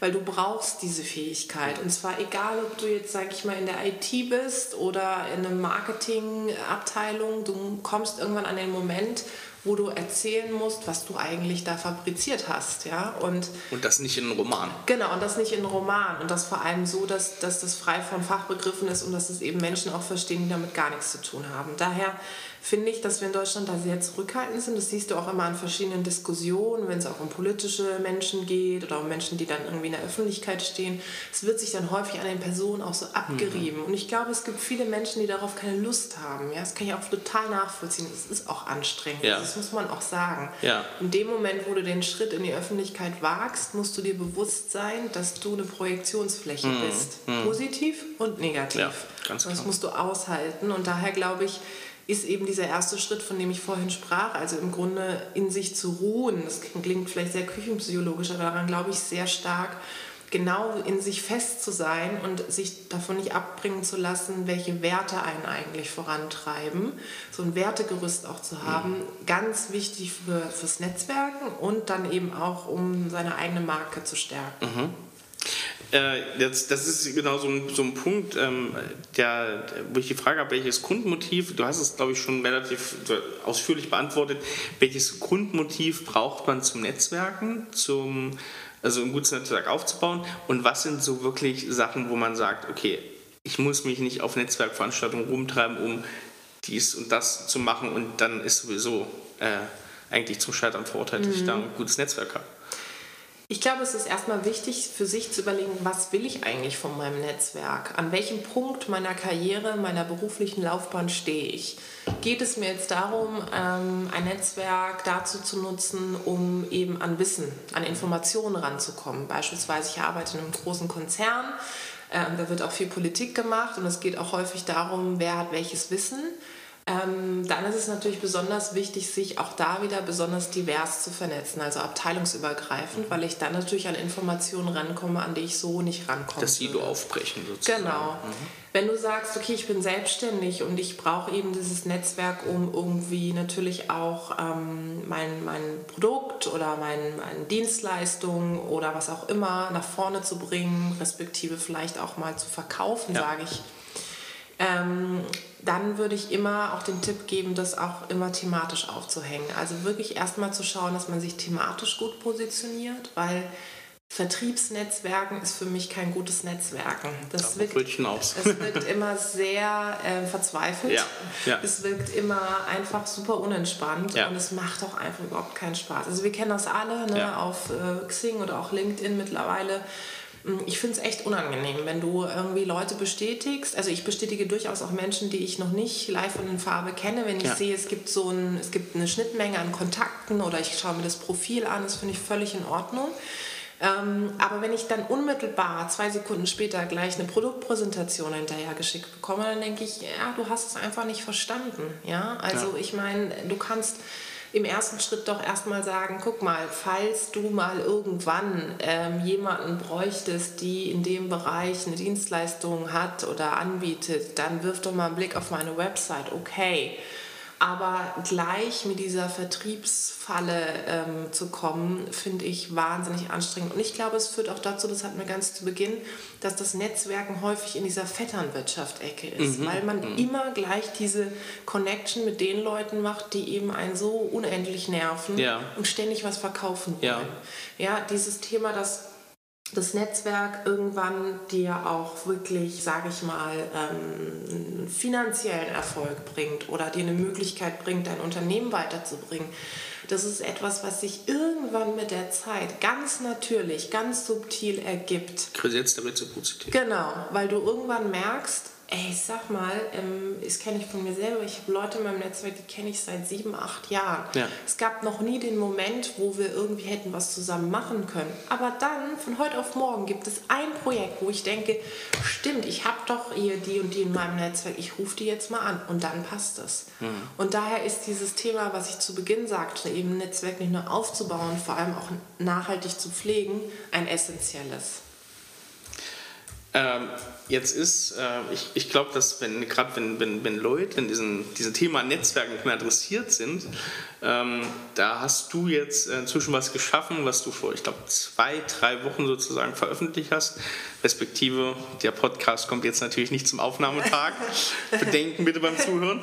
weil du brauchst diese Fähigkeit. Und zwar egal, ob du jetzt, sag ich mal, in der IT bist oder in einer Marketingabteilung, du kommst irgendwann an den Moment, wo du erzählen musst, was du eigentlich da fabriziert hast. Ja? Und, und das nicht in einem Roman. Genau, und das nicht in einem Roman. Und das vor allem so, dass, dass das frei von Fachbegriffen ist und dass es eben Menschen auch verstehen, die damit gar nichts zu tun haben. Daher finde ich, dass wir in Deutschland da sehr zurückhaltend sind. Das siehst du auch immer an verschiedenen Diskussionen, wenn es auch um politische Menschen geht oder um Menschen, die dann irgendwie in der Öffentlichkeit stehen. Es wird sich dann häufig an den Personen auch so abgerieben. Mhm. Und ich glaube, es gibt viele Menschen, die darauf keine Lust haben. Ja, das kann ich auch total nachvollziehen. Es ist auch anstrengend. Ja. Das muss man auch sagen. Ja. In dem Moment, wo du den Schritt in die Öffentlichkeit wagst, musst du dir bewusst sein, dass du eine Projektionsfläche mhm. bist. Mhm. Positiv und negativ. Ja, ganz klar. Das musst du aushalten. Und daher glaube ich, ist eben dieser erste Schritt, von dem ich vorhin sprach, also im Grunde in sich zu ruhen. Das klingt vielleicht sehr küchenpsychologisch, aber daran glaube ich sehr stark, genau in sich fest zu sein und sich davon nicht abbringen zu lassen, welche Werte einen eigentlich vorantreiben. So ein Wertegerüst auch zu haben, mhm. ganz wichtig für, fürs Netzwerken und dann eben auch, um seine eigene Marke zu stärken. Mhm. Äh, das, das, ist genau so ein, so ein Punkt, ähm, der, wo ich die Frage habe, welches Grundmotiv, du hast es glaube ich schon relativ ausführlich beantwortet, welches Grundmotiv braucht man zum Netzwerken, zum, also ein gutes Netzwerk aufzubauen und was sind so wirklich Sachen, wo man sagt, okay, ich muss mich nicht auf Netzwerkveranstaltungen rumtreiben, um dies und das zu machen und dann ist sowieso äh, eigentlich zum Scheitern verurteilt, mhm. dass ich da ein gutes Netzwerk habe. Ich glaube, es ist erstmal wichtig für sich zu überlegen, was will ich eigentlich von meinem Netzwerk? An welchem Punkt meiner Karriere, meiner beruflichen Laufbahn stehe ich? Geht es mir jetzt darum, ähm, ein Netzwerk dazu zu nutzen, um eben an Wissen, an Informationen ranzukommen? Beispielsweise, ich arbeite in einem großen Konzern, ähm, da wird auch viel Politik gemacht und es geht auch häufig darum, wer hat welches Wissen ähm, dann ist es natürlich besonders wichtig, sich auch da wieder besonders divers zu vernetzen, also abteilungsübergreifend, mhm. weil ich dann natürlich an Informationen rankomme, an die ich so nicht rankomme. Das Silo aufbrechen sozusagen. Genau. Mhm. Wenn du sagst, okay, ich bin selbstständig und ich brauche eben dieses Netzwerk, um irgendwie natürlich auch ähm, mein, mein Produkt oder mein, meine Dienstleistung oder was auch immer nach vorne zu bringen, respektive vielleicht auch mal zu verkaufen, ja. sage ich ähm, dann würde ich immer auch den Tipp geben, das auch immer thematisch aufzuhängen. Also wirklich erstmal zu schauen, dass man sich thematisch gut positioniert, weil Vertriebsnetzwerken ist für mich kein gutes Netzwerken. Das, wirkt, das wirkt immer sehr äh, verzweifelt. Ja, ja. Es wirkt immer einfach super unentspannt ja. und es macht auch einfach überhaupt keinen Spaß. Also wir kennen das alle ne, auf äh, Xing oder auch LinkedIn mittlerweile ich finde es echt unangenehm, wenn du irgendwie Leute bestätigst. Also ich bestätige durchaus auch Menschen, die ich noch nicht live und in Farbe kenne. Wenn ich ja. sehe, es gibt so ein, es gibt eine Schnittmenge an Kontakten oder ich schaue mir das Profil an, das finde ich völlig in Ordnung. Ähm, aber wenn ich dann unmittelbar zwei Sekunden später gleich eine Produktpräsentation hinterher geschickt bekomme, dann denke ich, ja, du hast es einfach nicht verstanden. Ja, also ja. ich meine, du kannst im ersten Schritt doch erstmal sagen, guck mal, falls du mal irgendwann ähm, jemanden bräuchtest, die in dem Bereich eine Dienstleistung hat oder anbietet, dann wirf doch mal einen Blick auf meine Website. Okay. Aber gleich mit dieser Vertriebsfalle ähm, zu kommen, finde ich wahnsinnig anstrengend. Und ich glaube, es führt auch dazu, das hatten wir ganz zu Beginn, dass das Netzwerken häufig in dieser Vetternwirtschaft-Ecke ist, mhm. weil man mhm. immer gleich diese Connection mit den Leuten macht, die eben einen so unendlich nerven ja. und ständig was verkaufen wollen. Ja, ja dieses Thema, dass das Netzwerk irgendwann dir auch wirklich, sage ich mal, ähm, finanziellen Erfolg bringt oder dir eine Möglichkeit bringt, dein Unternehmen weiterzubringen. Das ist etwas, was sich irgendwann mit der Zeit ganz natürlich, ganz subtil ergibt. Gesetzt der Reziprozität. Genau, weil du irgendwann merkst, Ey, ich sag mal, ähm, das kenne ich von mir selber. Ich habe Leute in meinem Netzwerk, die kenne ich seit sieben, acht Jahren. Ja. Es gab noch nie den Moment, wo wir irgendwie hätten was zusammen machen können. Aber dann, von heute auf morgen, gibt es ein Projekt, wo ich denke, stimmt, ich habe doch hier die und die in meinem Netzwerk, ich rufe die jetzt mal an und dann passt es. Mhm. Und daher ist dieses Thema, was ich zu Beginn sagte, eben ein Netzwerk nicht nur aufzubauen, vor allem auch nachhaltig zu pflegen, ein essentielles. Ähm, jetzt ist, äh, ich, ich glaube, dass wenn gerade wenn, wenn, wenn Leute in diesem, diesem Thema Netzwerken nicht mehr adressiert sind, ähm, da hast du jetzt äh, inzwischen was geschaffen, was du vor, ich glaube, zwei, drei Wochen sozusagen veröffentlicht hast. Respektive, der Podcast kommt jetzt natürlich nicht zum Aufnahmetag. Bedenken bitte beim Zuhören.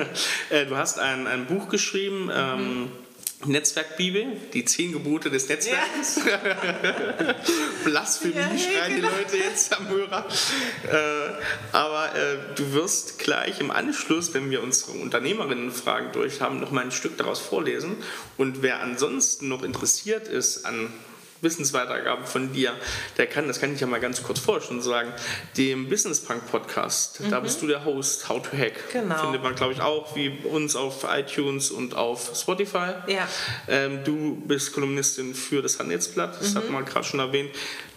äh, du hast ein, ein Buch geschrieben. Ähm, mhm Netzwerkbibel, die zehn Gebote des Netzwerks. Ja. Blasphemie ja, schreien genau. die Leute jetzt am Hörer. Äh, aber äh, du wirst gleich im Anschluss, wenn wir unsere Unternehmerinnenfragen durch haben, noch mal ein Stück daraus vorlesen. Und wer ansonsten noch interessiert ist an Wissensweitergabe von dir, der kann, das kann ich ja mal ganz kurz vorstellen, sagen, dem Business Punk Podcast. Mhm. Da bist du der Host, How to Hack. Genau. Findet man, glaube ich, auch wie uns auf iTunes und auf Spotify. Ja. Ähm, du bist Kolumnistin für das Handelsblatt, das mhm. hat man gerade schon erwähnt.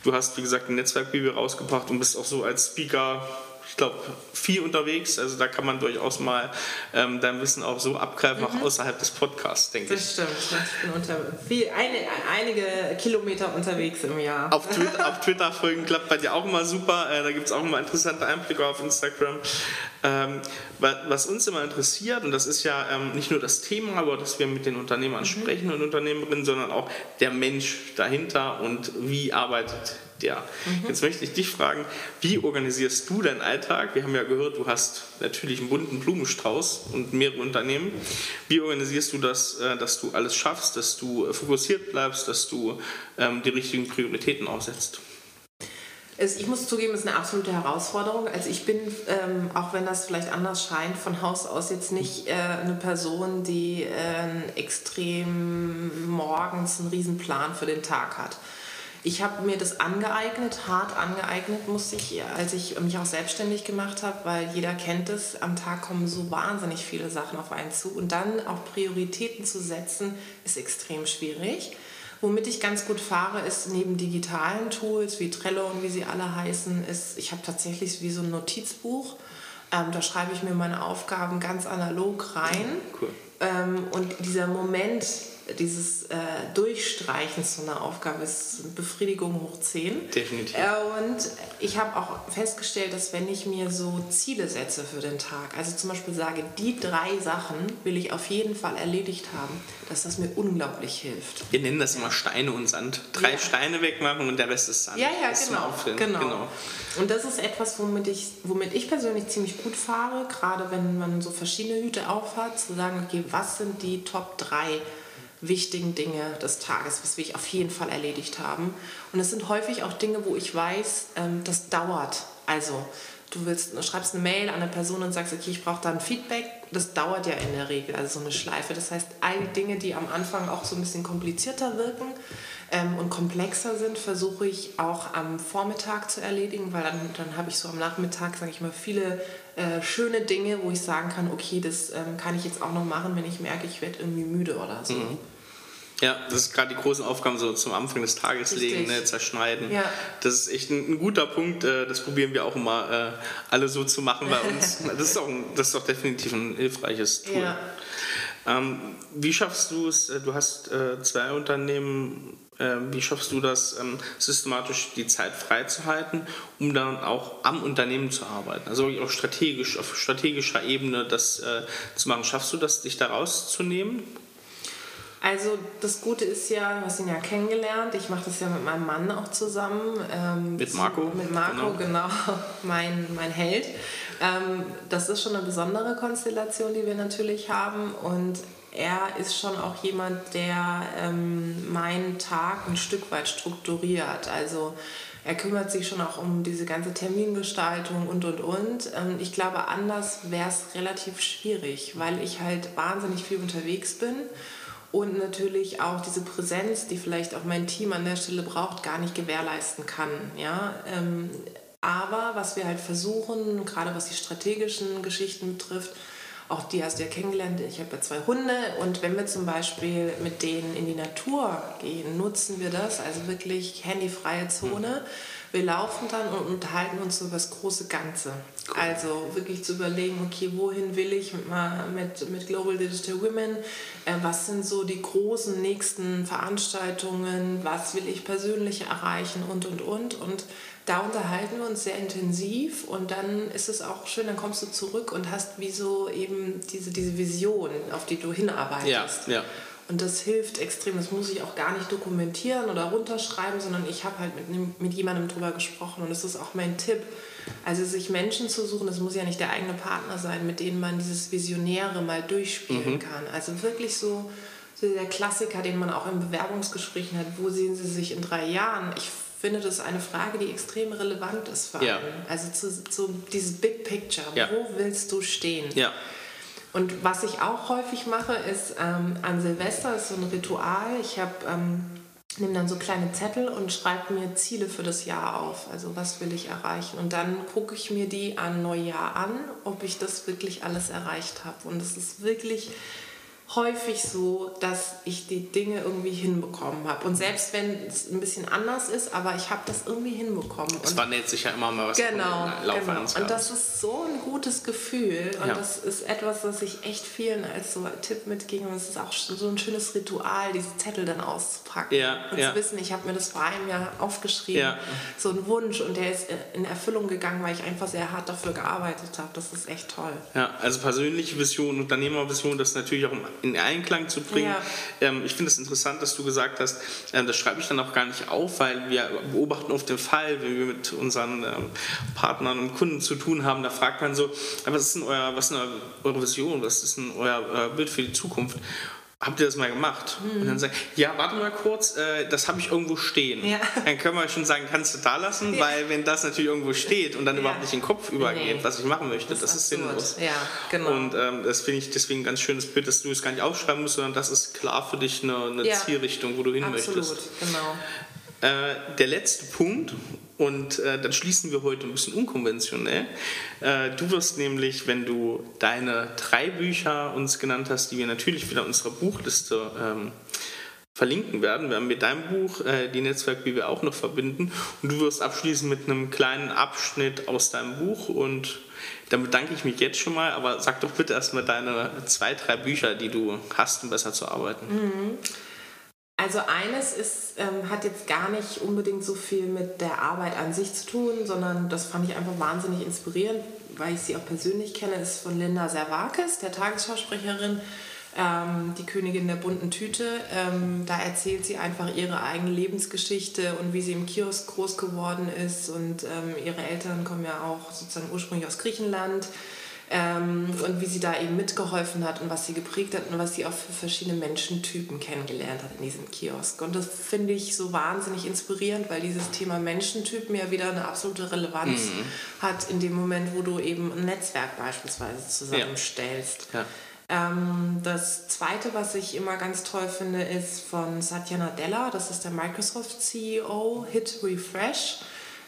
Du hast, wie gesagt, ein Netzwerkbibel rausgebracht und bist auch so als Speaker ich glaube, viel unterwegs. Also da kann man durchaus mal ähm, dein Wissen auch so abgreifen, mhm. auch außerhalb des Podcasts, denke ich. Das stimmt. Ich bin unter, viel, eine, einige Kilometer unterwegs im Jahr. Auf Twitter, auf Twitter folgen klappt bei dir auch immer super. Äh, da gibt es auch immer interessante Einblicke auf Instagram. Ähm, was uns immer interessiert, und das ist ja ähm, nicht nur das Thema, aber dass wir mit den Unternehmern mhm. sprechen und Unternehmerinnen, sondern auch der Mensch dahinter und wie arbeitet der. Mhm. Jetzt möchte ich dich fragen, wie organisierst du deinen Alltag? Wir haben ja gehört, du hast natürlich einen bunten Blumenstrauß und mehrere Unternehmen. Wie organisierst du das, äh, dass du alles schaffst, dass du äh, fokussiert bleibst, dass du ähm, die richtigen Prioritäten aufsetzt? ich muss zugeben, es ist eine absolute Herausforderung. Also ich bin, ähm, auch wenn das vielleicht anders scheint, von Haus aus jetzt nicht äh, eine Person, die äh, extrem morgens einen Riesenplan für den Tag hat. Ich habe mir das angeeignet, hart angeeignet, musste ich, als ich mich auch selbstständig gemacht habe, weil jeder kennt es, am Tag kommen so wahnsinnig viele Sachen auf einen zu und dann auch Prioritäten zu setzen, ist extrem schwierig. Womit ich ganz gut fahre, ist neben digitalen Tools wie Trello und wie sie alle heißen, ist, ich habe tatsächlich wie so ein Notizbuch. Ähm, da schreibe ich mir meine Aufgaben ganz analog rein. Cool. Ähm, und dieser Moment, dieses äh, Durchstreichen so einer Aufgabe ist Befriedigung hoch 10. Definitiv. Äh, und ich habe auch festgestellt, dass wenn ich mir so Ziele setze für den Tag, also zum Beispiel sage, die drei Sachen will ich auf jeden Fall erledigt haben, dass das mir unglaublich hilft. Wir nennen das immer Steine und Sand. Drei ja. Steine wegmachen und der Rest ist Sand. Ja, ja, genau, genau. genau. Und das ist etwas, womit ich, womit ich persönlich ziemlich gut fahre, gerade wenn man so verschiedene Hüte aufhat, zu sagen, okay, was sind die Top 3 wichtigen Dinge des Tages, was wir auf jeden Fall erledigt haben. Und es sind häufig auch Dinge, wo ich weiß, ähm, das dauert. Also du willst, du schreibst eine Mail an eine Person und sagst, okay, ich brauche da ein Feedback. Das dauert ja in der Regel, also so eine Schleife. Das heißt, all die Dinge, die am Anfang auch so ein bisschen komplizierter wirken ähm, und komplexer sind, versuche ich auch am Vormittag zu erledigen, weil dann, dann habe ich so am Nachmittag, sage ich mal, viele äh, schöne Dinge, wo ich sagen kann, okay, das ähm, kann ich jetzt auch noch machen, wenn ich merke, ich werde irgendwie müde oder so. Mhm. Ja, das ist gerade die großen Aufgaben so zum Anfang des Tages Richtig. legen, ne, zerschneiden. Ja. Das ist echt ein, ein, guter Punkt. Äh, das probieren wir auch immer äh, alle so zu machen bei uns. Das ist, auch, das ist auch definitiv ein hilfreiches Tool. Ja. Ähm, wie schaffst du es, äh, du hast äh, zwei Unternehmen, äh, wie schaffst du das, ähm, systematisch die Zeit freizuhalten, um dann auch am Unternehmen zu arbeiten? Also auch strategisch, auf strategischer Ebene das äh, zu machen. Schaffst du das, dich da rauszunehmen? Also das Gute ist ja, du hast ihn ja kennengelernt. Ich mache das ja mit meinem Mann auch zusammen. Ähm, mit Marco? Mit Marco, genau, genau mein, mein Held. Ähm, das ist schon eine besondere Konstellation, die wir natürlich haben. Und er ist schon auch jemand, der ähm, meinen Tag ein Stück weit strukturiert. Also er kümmert sich schon auch um diese ganze Termingestaltung und und und. Ähm, ich glaube, anders wäre es relativ schwierig, weil ich halt wahnsinnig viel unterwegs bin und natürlich auch diese Präsenz, die vielleicht auch mein Team an der Stelle braucht, gar nicht gewährleisten kann. Ja? Ähm, aber was wir halt versuchen, gerade was die strategischen Geschichten betrifft, auch die hast du ja kennengelernt, ich habe ja zwei Hunde und wenn wir zum Beispiel mit denen in die Natur gehen, nutzen wir das, also wirklich handyfreie Zone. Wir laufen dann und unterhalten uns über das große Ganze. Also wirklich zu überlegen, okay, wohin will ich mit, mit, mit Global Digital Women? Äh, was sind so die großen nächsten Veranstaltungen? Was will ich persönlich erreichen? Und, und, und. Und da unterhalten wir uns sehr intensiv und dann ist es auch schön, dann kommst du zurück und hast wie so eben diese, diese Vision, auf die du hinarbeitest. Ja, ja. Und das hilft extrem. Das muss ich auch gar nicht dokumentieren oder runterschreiben, sondern ich habe halt mit, mit jemandem drüber gesprochen. Und das ist auch mein Tipp. Also sich Menschen zu suchen, das muss ja nicht der eigene Partner sein, mit denen man dieses Visionäre mal durchspielen mhm. kann. Also wirklich so, so der Klassiker, den man auch in Bewerbungsgesprächen hat. Wo sehen Sie sich in drei Jahren? Ich finde das eine Frage, die extrem relevant ist für ja. einen. Also zu, zu dieses Big Picture. Ja. Wo willst du stehen? Ja. Und was ich auch häufig mache, ist ähm, an Silvester ist so ein Ritual. Ich habe ähm, nehme dann so kleine Zettel und schreibe mir Ziele für das Jahr auf. Also was will ich erreichen? Und dann gucke ich mir die an Neujahr an, ob ich das wirklich alles erreicht habe. Und es ist wirklich häufig so, dass ich die Dinge irgendwie hinbekommen habe. Und selbst wenn es ein bisschen anders ist, aber ich habe das irgendwie hinbekommen. Es wandelt sich ja immer mal was genau, im Laufe genau. Und das ist so ein gutes Gefühl. Und ja. das ist etwas, was ich echt vielen als so Tipp mitgebe. Und es ist auch so ein schönes Ritual, diese Zettel dann auszupacken. Ja, und ja. zu wissen, ich habe mir das vor einem Jahr aufgeschrieben. So ein Wunsch. Und der ist in Erfüllung gegangen, weil ich einfach sehr hart dafür gearbeitet habe. Das ist echt toll. Ja, also persönliche Vision, Unternehmervision, das ist natürlich auch in Einklang zu bringen. Ja. Ähm, ich finde es interessant, dass du gesagt hast, äh, das schreibe ich dann auch gar nicht auf, weil wir beobachten auf den Fall, wenn wir mit unseren ähm, Partnern und Kunden zu tun haben, da fragt man so, was ist denn euer, was ist denn eure Vision, was ist denn euer äh, Bild für die Zukunft? Habt ihr das mal gemacht? Mhm. Und dann sagen, ja, warte mal kurz, äh, das habe ich irgendwo stehen. Ja. Dann können wir schon sagen, kannst du da lassen, ja. weil wenn das natürlich irgendwo steht und dann ja. überhaupt nicht in den Kopf übergeht, nee. was ich machen möchte, das, das ist, sinnlos. Ja, genau. Und ähm, das finde ich deswegen ein ganz schönes Bild, dass du es gar nicht aufschreiben musst, sondern das ist klar für dich eine, eine Zielrichtung, wo du hin Absolut, möchtest. genau. Äh, der letzte Punkt, und äh, dann schließen wir heute ein bisschen unkonventionell. Äh, du wirst nämlich, wenn du deine drei Bücher uns genannt hast, die wir natürlich wieder unserer Buchliste ähm, verlinken werden, werden mit deinem Buch äh, die Netzwerkbibel auch noch verbinden. Und du wirst abschließen mit einem kleinen Abschnitt aus deinem Buch und dann bedanke ich mich jetzt schon mal, aber sag doch bitte erstmal deine zwei, drei Bücher, die du hast, um besser zu arbeiten. Mhm. Also eines ist, ähm, hat jetzt gar nicht unbedingt so viel mit der Arbeit an sich zu tun, sondern das fand ich einfach wahnsinnig inspirierend, weil ich sie auch persönlich kenne, ist von Linda Servakis, der Tagesschausprecherin, ähm, die Königin der bunten Tüte. Ähm, da erzählt sie einfach ihre eigene Lebensgeschichte und wie sie im Kiosk groß geworden ist und ähm, ihre Eltern kommen ja auch sozusagen ursprünglich aus Griechenland ähm, und wie sie da eben mitgeholfen hat und was sie geprägt hat und was sie auch für verschiedene Menschentypen kennengelernt hat in diesem Kiosk. Und das finde ich so wahnsinnig inspirierend, weil dieses Thema Menschentypen ja wieder eine absolute Relevanz mhm. hat in dem Moment, wo du eben ein Netzwerk beispielsweise zusammenstellst. Ja. Ja. Ähm, das zweite, was ich immer ganz toll finde, ist von Satya Nadella, das ist der Microsoft CEO, Hit Refresh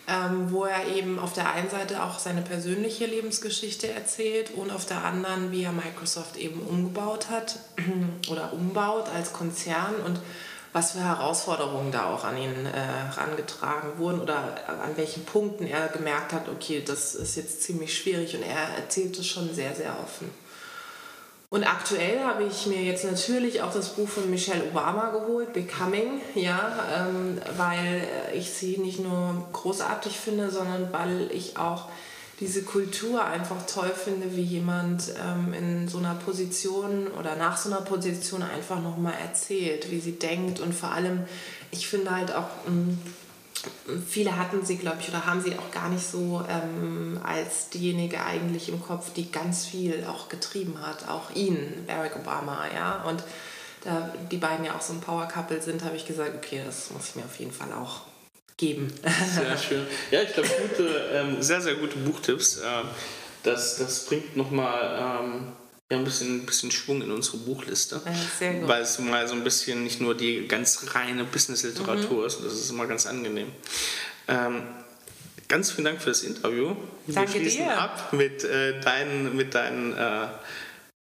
ähm, wo er eben auf der einen Seite auch seine persönliche Lebensgeschichte erzählt und auf der anderen, wie er Microsoft eben umgebaut hat oder umbaut als Konzern und was für Herausforderungen da auch an ihn äh, herangetragen wurden oder an welchen Punkten er gemerkt hat, okay, das ist jetzt ziemlich schwierig und er erzählt es schon sehr, sehr offen. Und aktuell habe ich mir jetzt natürlich auch das Buch von Michelle Obama geholt, Becoming, ja, ähm, weil ich sie nicht nur großartig finde, sondern weil ich auch diese Kultur einfach toll finde, wie jemand ähm, in so einer Position oder nach so einer Position einfach nochmal erzählt, wie sie denkt. Und vor allem, ich finde halt auch, ähm, viele hatten sie, glaube ich, oder haben sie auch gar nicht so ähm, als diejenige eigentlich im Kopf, die ganz viel auch getrieben hat, auch ihn, Barack Obama, ja. Und da die beiden ja auch so ein Power Couple sind, habe ich gesagt, okay, das muss ich mir auf jeden Fall auch geben. Sehr schön. Ja, ich glaube, gute, ähm, sehr, sehr gute Buchtipps. Ähm, das, das bringt nochmal ähm, ja, ein bisschen, bisschen Schwung in unsere Buchliste. Ja, weil es mal so ein bisschen nicht nur die ganz reine Business-Literatur mhm. ist. Das ist immer ganz angenehm. Ähm, ganz vielen Dank für das Interview. Danke Wir schließen dir. ab mit, äh, deinen, mit, deinen, äh,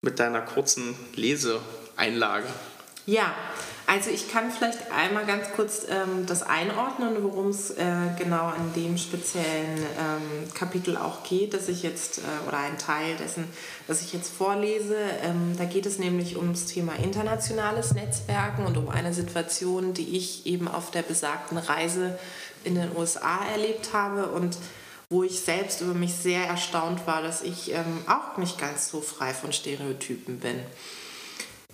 mit deiner kurzen Leseeinlage. Ja, also ich kann vielleicht einmal ganz kurz ähm, das einordnen, worum es äh, genau an dem speziellen ähm, Kapitel auch geht, dass ich jetzt, äh, oder ein Teil dessen, das ich jetzt vorlese. Ähm, da geht es nämlich ums Thema internationales Netzwerken und um eine Situation, die ich eben auf der besagten Reise in den USA erlebt habe und wo ich selbst über mich sehr erstaunt war, dass ich ähm, auch nicht ganz so frei von Stereotypen bin.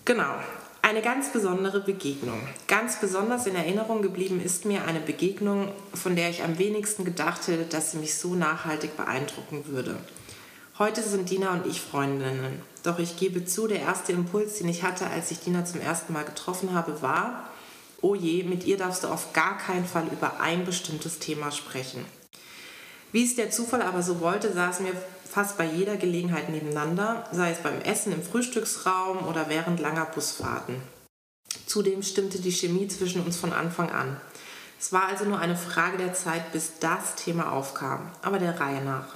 Genau, eine ganz besondere Begegnung. Ganz besonders in Erinnerung geblieben ist mir eine Begegnung, von der ich am wenigsten gedacht hätte, dass sie mich so nachhaltig beeindrucken würde. Heute sind Dina und ich Freundinnen. Doch ich gebe zu, der erste Impuls, den ich hatte, als ich Dina zum ersten Mal getroffen habe, war, oh je, mit ihr darfst du auf gar keinen Fall über ein bestimmtes Thema sprechen. Wie es der Zufall aber so wollte, saßen wir fast bei jeder Gelegenheit nebeneinander, sei es beim Essen im Frühstücksraum oder während langer Busfahrten. Zudem stimmte die Chemie zwischen uns von Anfang an. Es war also nur eine Frage der Zeit, bis das Thema aufkam, aber der Reihe nach.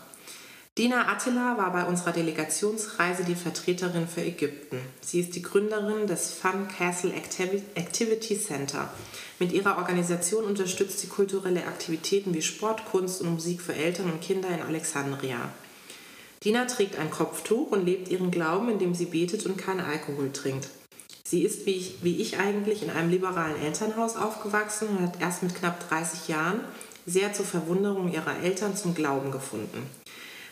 Dina Attila war bei unserer Delegationsreise die Vertreterin für Ägypten. Sie ist die Gründerin des Fun Castle Activity Center. Mit ihrer Organisation unterstützt sie kulturelle Aktivitäten wie Sport, Kunst und Musik für Eltern und Kinder in Alexandria. Dina trägt ein Kopftuch und lebt ihren Glauben, indem sie betet und keinen Alkohol trinkt. Sie ist wie ich, wie ich eigentlich in einem liberalen Elternhaus aufgewachsen und hat erst mit knapp 30 Jahren sehr zur Verwunderung ihrer Eltern zum Glauben gefunden.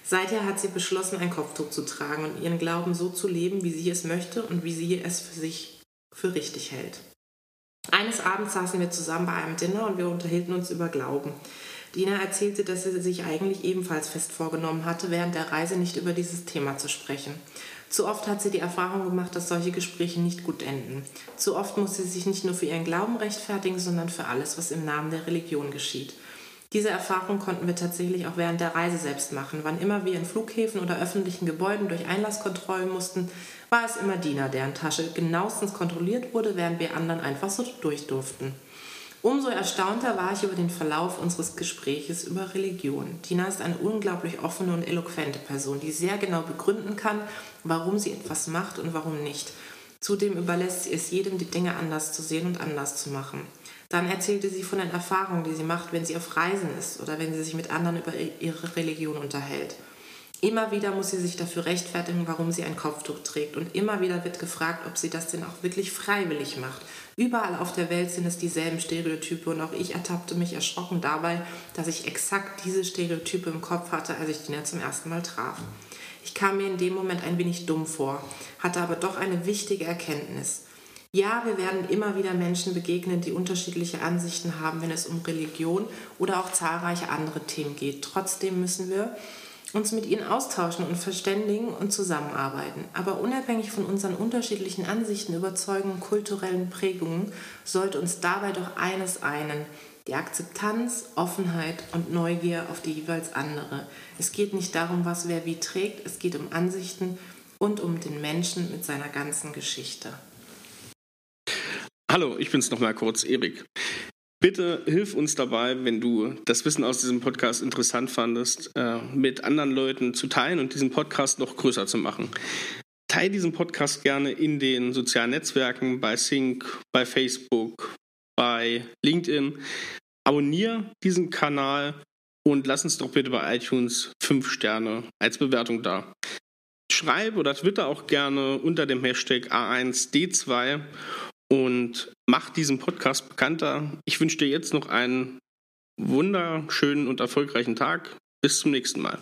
Seither hat sie beschlossen, ein Kopftuch zu tragen und ihren Glauben so zu leben, wie sie es möchte und wie sie es für sich für richtig hält. Eines Abends saßen wir zusammen bei einem Dinner und wir unterhielten uns über Glauben. Dina erzählte, dass sie sich eigentlich ebenfalls fest vorgenommen hatte, während der Reise nicht über dieses Thema zu sprechen. Zu oft hat sie die Erfahrung gemacht, dass solche Gespräche nicht gut enden. Zu oft muss sie sich nicht nur für ihren Glauben rechtfertigen, sondern für alles, was im Namen der Religion geschieht. Diese Erfahrung konnten wir tatsächlich auch während der Reise selbst machen. Wann immer wir in Flughäfen oder öffentlichen Gebäuden durch Einlasskontrollen mussten, war es immer Dina, deren Tasche genauestens kontrolliert wurde, während wir anderen einfach so durch durften. Umso erstaunter war ich über den Verlauf unseres Gespräches über Religion. Tina ist eine unglaublich offene und eloquente Person, die sehr genau begründen kann, warum sie etwas macht und warum nicht. Zudem überlässt sie es jedem, die Dinge anders zu sehen und anders zu machen. Dann erzählte sie von den Erfahrungen, die sie macht, wenn sie auf Reisen ist oder wenn sie sich mit anderen über ihre Religion unterhält. Immer wieder muss sie sich dafür rechtfertigen, warum sie ein Kopftuch trägt. Und immer wieder wird gefragt, ob sie das denn auch wirklich freiwillig macht. Überall auf der Welt sind es dieselben Stereotype und auch ich ertappte mich erschrocken dabei, dass ich exakt diese Stereotype im Kopf hatte, als ich Dina zum ersten Mal traf. Ich kam mir in dem Moment ein wenig dumm vor, hatte aber doch eine wichtige Erkenntnis. Ja, wir werden immer wieder Menschen begegnen, die unterschiedliche Ansichten haben, wenn es um Religion oder auch zahlreiche andere Themen geht. Trotzdem müssen wir uns mit ihnen austauschen und verständigen und zusammenarbeiten. Aber unabhängig von unseren unterschiedlichen Ansichten, Überzeugungen, kulturellen Prägungen, sollte uns dabei doch eines einen, die Akzeptanz, Offenheit und Neugier auf die jeweils andere. Es geht nicht darum, was wer wie trägt, es geht um Ansichten und um den Menschen mit seiner ganzen Geschichte. Hallo, ich bin's nochmal kurz, Erik. Bitte hilf uns dabei, wenn du das Wissen aus diesem Podcast interessant fandest, äh, mit anderen Leuten zu teilen und diesen Podcast noch größer zu machen. Teil diesen Podcast gerne in den sozialen Netzwerken, bei Sync, bei Facebook, bei LinkedIn. Abonnier diesen Kanal und lass uns doch bitte bei iTunes fünf Sterne als Bewertung da schreib oder twitter auch gerne unter dem Hashtag A1D2 und mach diesen Podcast bekannter. Ich wünsche dir jetzt noch einen wunderschönen und erfolgreichen Tag. Bis zum nächsten Mal.